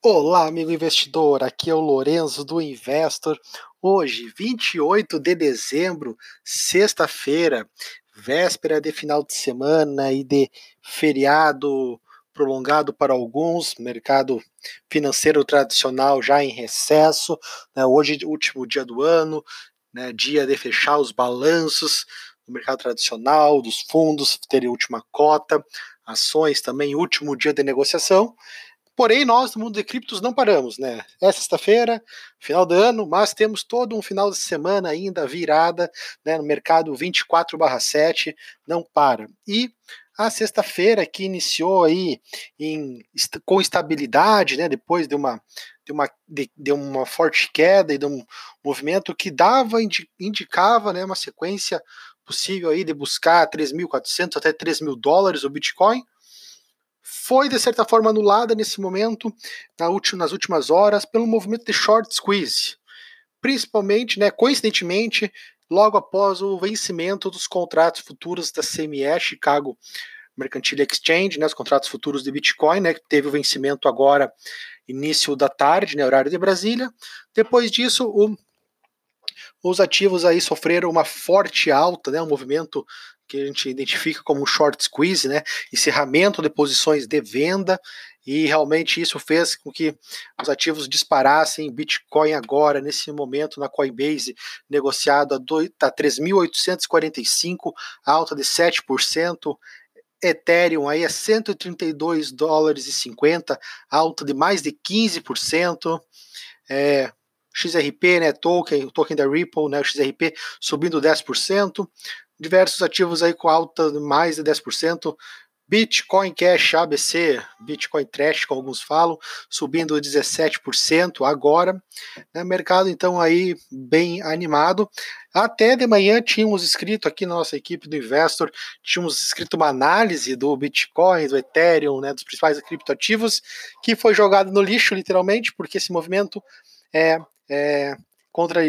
Olá, amigo investidor. Aqui é o Lorenzo do Investor. Hoje, 28 de dezembro, sexta-feira, véspera de final de semana e de feriado prolongado para alguns, mercado financeiro tradicional já em recesso. Né? Hoje, último dia do ano, né? dia de fechar os balanços do mercado tradicional, dos fundos, ter última cota, ações também, último dia de negociação. Porém, nós no mundo de criptos não paramos, né? É sexta-feira, final do ano, mas temos todo um final de semana ainda virada né, no mercado 24/7, não para. E a sexta-feira que iniciou aí em, com estabilidade, né, depois de uma, de, uma, de, de uma forte queda e de um movimento que dava, indicava né, uma sequência possível aí de buscar 3.400 até 3 mil dólares o Bitcoin, foi de certa forma anulada nesse momento, na última, nas últimas horas, pelo movimento de short squeeze, principalmente, né, coincidentemente, logo após o vencimento dos contratos futuros da CME, Chicago Mercantile Exchange, né, os contratos futuros de Bitcoin, né, que teve o vencimento agora início da tarde, né, horário de Brasília. Depois disso, o, os ativos aí sofreram uma forte alta, né, um movimento que a gente identifica como short squeeze, né, encerramento de posições de venda, e realmente isso fez com que os ativos disparassem. Bitcoin agora, nesse momento, na Coinbase, negociado a, a 3.845, alta de 7%. Ethereum aí a 132 dólares e 50, alta de mais de 15%. É, XRP, né, token, token da Ripple, né, XRP subindo 10% diversos ativos aí com alta de mais de 10%. Bitcoin Cash ABC, Bitcoin Trash, como alguns falam, subindo 17% agora. Né, mercado então aí bem animado. Até de manhã tínhamos escrito aqui na nossa equipe do Investor, tínhamos escrito uma análise do Bitcoin, do Ethereum, né, dos principais criptoativos, que foi jogado no lixo literalmente, porque esse movimento é, é contra,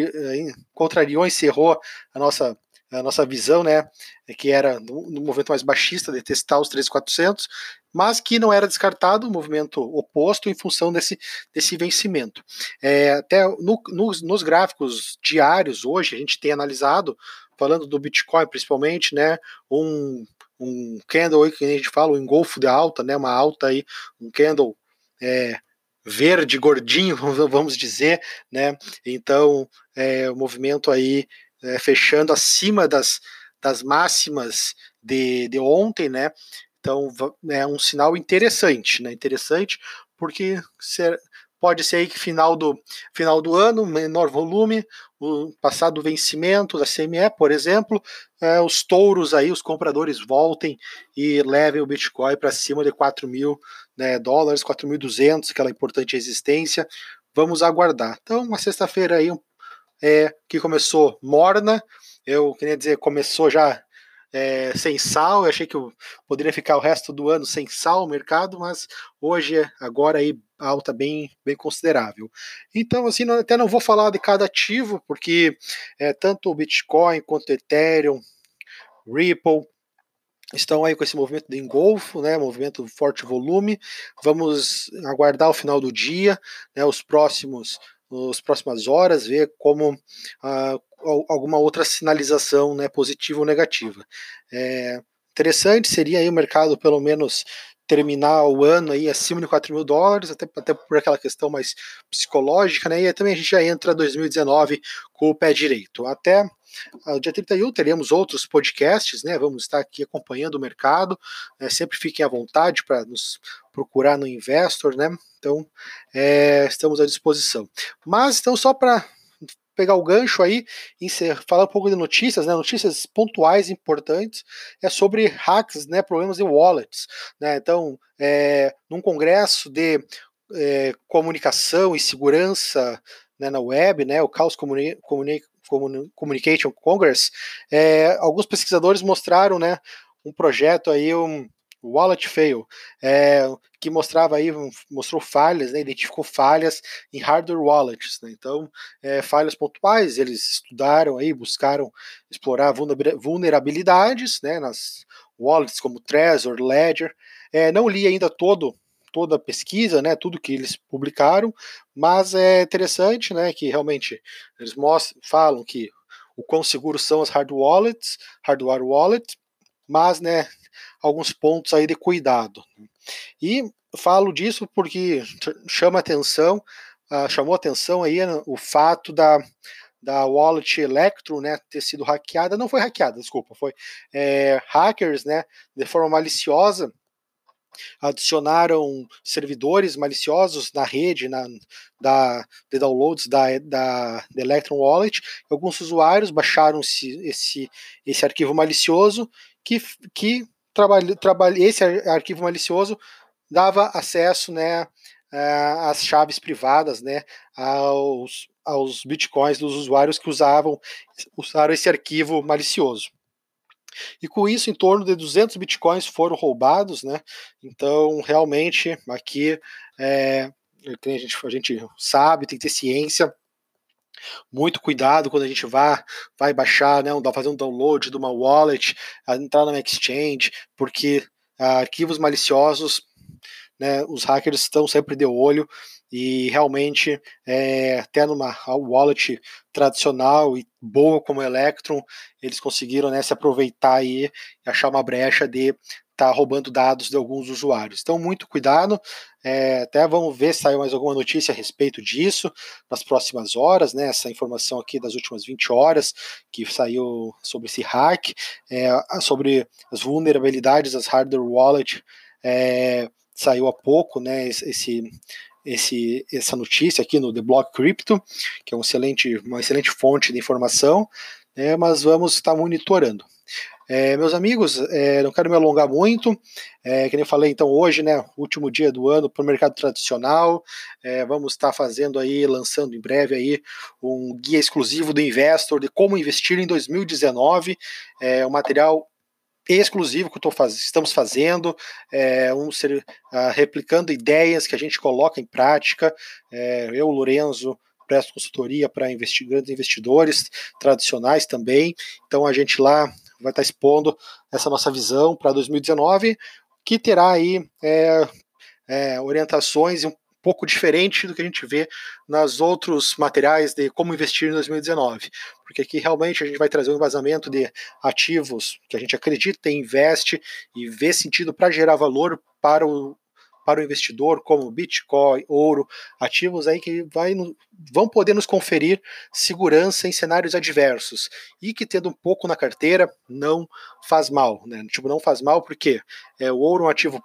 contrariou, encerrou a nossa a nossa visão, né, é que era no, movimento mais baixista de testar os 3.400, mas que não era descartado o movimento oposto em função desse, desse vencimento. É, até no, nos, nos gráficos diários hoje, a gente tem analisado, falando do Bitcoin principalmente, né, um, um candle que a gente fala, um engolfo de alta, né, uma alta aí, um candle é, verde, gordinho, vamos dizer, né, então é, o movimento aí é, fechando acima das, das máximas de, de ontem, né? Então é um sinal interessante, né? Interessante porque ser, pode ser aí que final do final do ano, menor volume, o passado vencimento da CME, por exemplo, é, os touros aí, os compradores voltem e levem o Bitcoin para cima de 4 mil né, dólares, 4.200, aquela importante resistência. Vamos aguardar. Então, uma sexta-feira aí um é, que começou morna. Eu queria dizer, começou já é, sem sal. Eu achei que eu poderia ficar o resto do ano sem sal o mercado, mas hoje, agora aí, alta bem, bem considerável. Então, assim, não, até não vou falar de cada ativo, porque é, tanto o Bitcoin quanto o Ethereum, Ripple, estão aí com esse movimento de engolfo, né, movimento forte volume. Vamos aguardar o final do dia, né, os próximos nas próximas horas, ver como ah, alguma outra sinalização né, positiva ou negativa. É, interessante seria aí o mercado pelo menos terminar o ano aí acima de 4 mil dólares, até, até por aquela questão mais psicológica, né? E também a gente já entra 2019 com o pé direito. Até o dia 31 teremos outros podcasts, né? Vamos estar aqui acompanhando o mercado. Né? Sempre fiquem à vontade para nos procurar no Investor, né? Então, é, estamos à disposição. Mas, então, só para pegar o gancho aí falar um pouco de notícias, né, notícias pontuais importantes, é sobre hacks, né, problemas de wallets. Né, então, é, num congresso de é, comunicação e segurança né, na web, né, o Chaos Communi Communi Communication Congress, é, alguns pesquisadores mostraram né, um projeto aí, um, Wallet Fail, é, que mostrava aí, mostrou falhas, né, identificou falhas em hardware wallets. Né, então, é, falhas pontuais, eles estudaram aí, buscaram explorar vulnerabilidades né, nas wallets como Trezor, Ledger. É, não li ainda todo toda a pesquisa, né, tudo que eles publicaram, mas é interessante, né, que realmente eles mostram, falam que o quão seguros são as hard wallets, hardware wallets, mas, né, alguns pontos aí de cuidado. E falo disso porque chama atenção, uh, chamou atenção aí né, o fato da, da wallet Electro, né, ter sido hackeada, não foi hackeada, desculpa, foi é, hackers, né, de forma maliciosa, adicionaram servidores maliciosos na rede na, da, de downloads da, da, da Electron Wallet. Alguns usuários baixaram esse, esse, esse arquivo malicioso que, que trabalha, trabalha, esse arquivo malicioso dava acesso né, às chaves privadas né, aos, aos bitcoins dos usuários que usavam usaram esse arquivo malicioso. E com isso, em torno de 200 bitcoins foram roubados, né? Então, realmente, aqui é, a, gente, a gente sabe, tem que ter ciência muito cuidado quando a gente vai, vai baixar, né, fazer um download de uma wallet, entrar na exchange, porque ah, arquivos maliciosos, né, os hackers estão sempre de olho e realmente é, até numa wallet tradicional e boa como Electron, eles conseguiram né, se aproveitar e achar uma brecha de tá roubando dados de alguns usuários. Então, muito cuidado. É, até vamos ver se saiu mais alguma notícia a respeito disso nas próximas horas, né? Essa informação aqui das últimas 20 horas que saiu sobre esse hack, é, sobre as vulnerabilidades das hardware wallet, é, saiu há pouco, né? Esse, esse, essa notícia aqui no The Block Crypto, que é um excelente, uma excelente fonte de informação, né? Mas vamos estar monitorando. É, meus amigos, é, não quero me alongar muito, é, nem eu falei, então hoje, né, último dia do ano para o mercado tradicional, é, vamos estar fazendo aí, lançando em breve aí um guia exclusivo do Investor de como investir em 2019, é, um material exclusivo que faz, estamos fazendo, é, um ser, uh, replicando ideias que a gente coloca em prática, é, eu, Lorenzo, presto consultoria para investi grandes investidores tradicionais também. Então a gente lá vai estar expondo essa nossa visão para 2019, que terá aí é, é, orientações um pouco diferente do que a gente vê nos outros materiais de como investir em 2019, porque aqui realmente a gente vai trazer um embasamento de ativos que a gente acredita e investe e vê sentido para gerar valor para o para o investidor, como Bitcoin, ouro, ativos aí que vai, vão poder nos conferir segurança em cenários adversos e que tendo um pouco na carteira não faz mal, né? Tipo, não faz mal porque é, o ouro é um ativo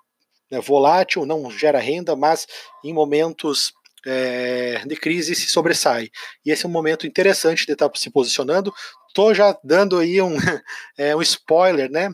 né, volátil, não gera renda, mas em momentos é, de crise se sobressai. E esse é um momento interessante de estar se posicionando. Estou já dando aí um, é, um spoiler, né?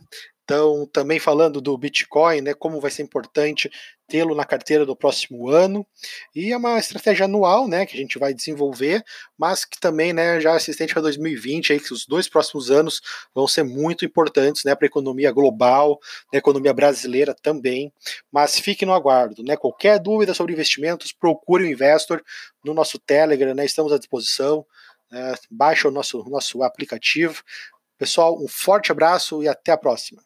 Então, também falando do Bitcoin, né, como vai ser importante tê-lo na carteira do próximo ano. E é uma estratégia anual, né, que a gente vai desenvolver, mas que também, né, já assistente para 2020, aí que os dois próximos anos vão ser muito importantes, né, para a economia global, a economia brasileira também. Mas fique no aguardo, né? Qualquer dúvida sobre investimentos, procure o investor no nosso Telegram, né? Estamos à disposição. É, baixa o nosso, nosso aplicativo. Pessoal, um forte abraço e até a próxima.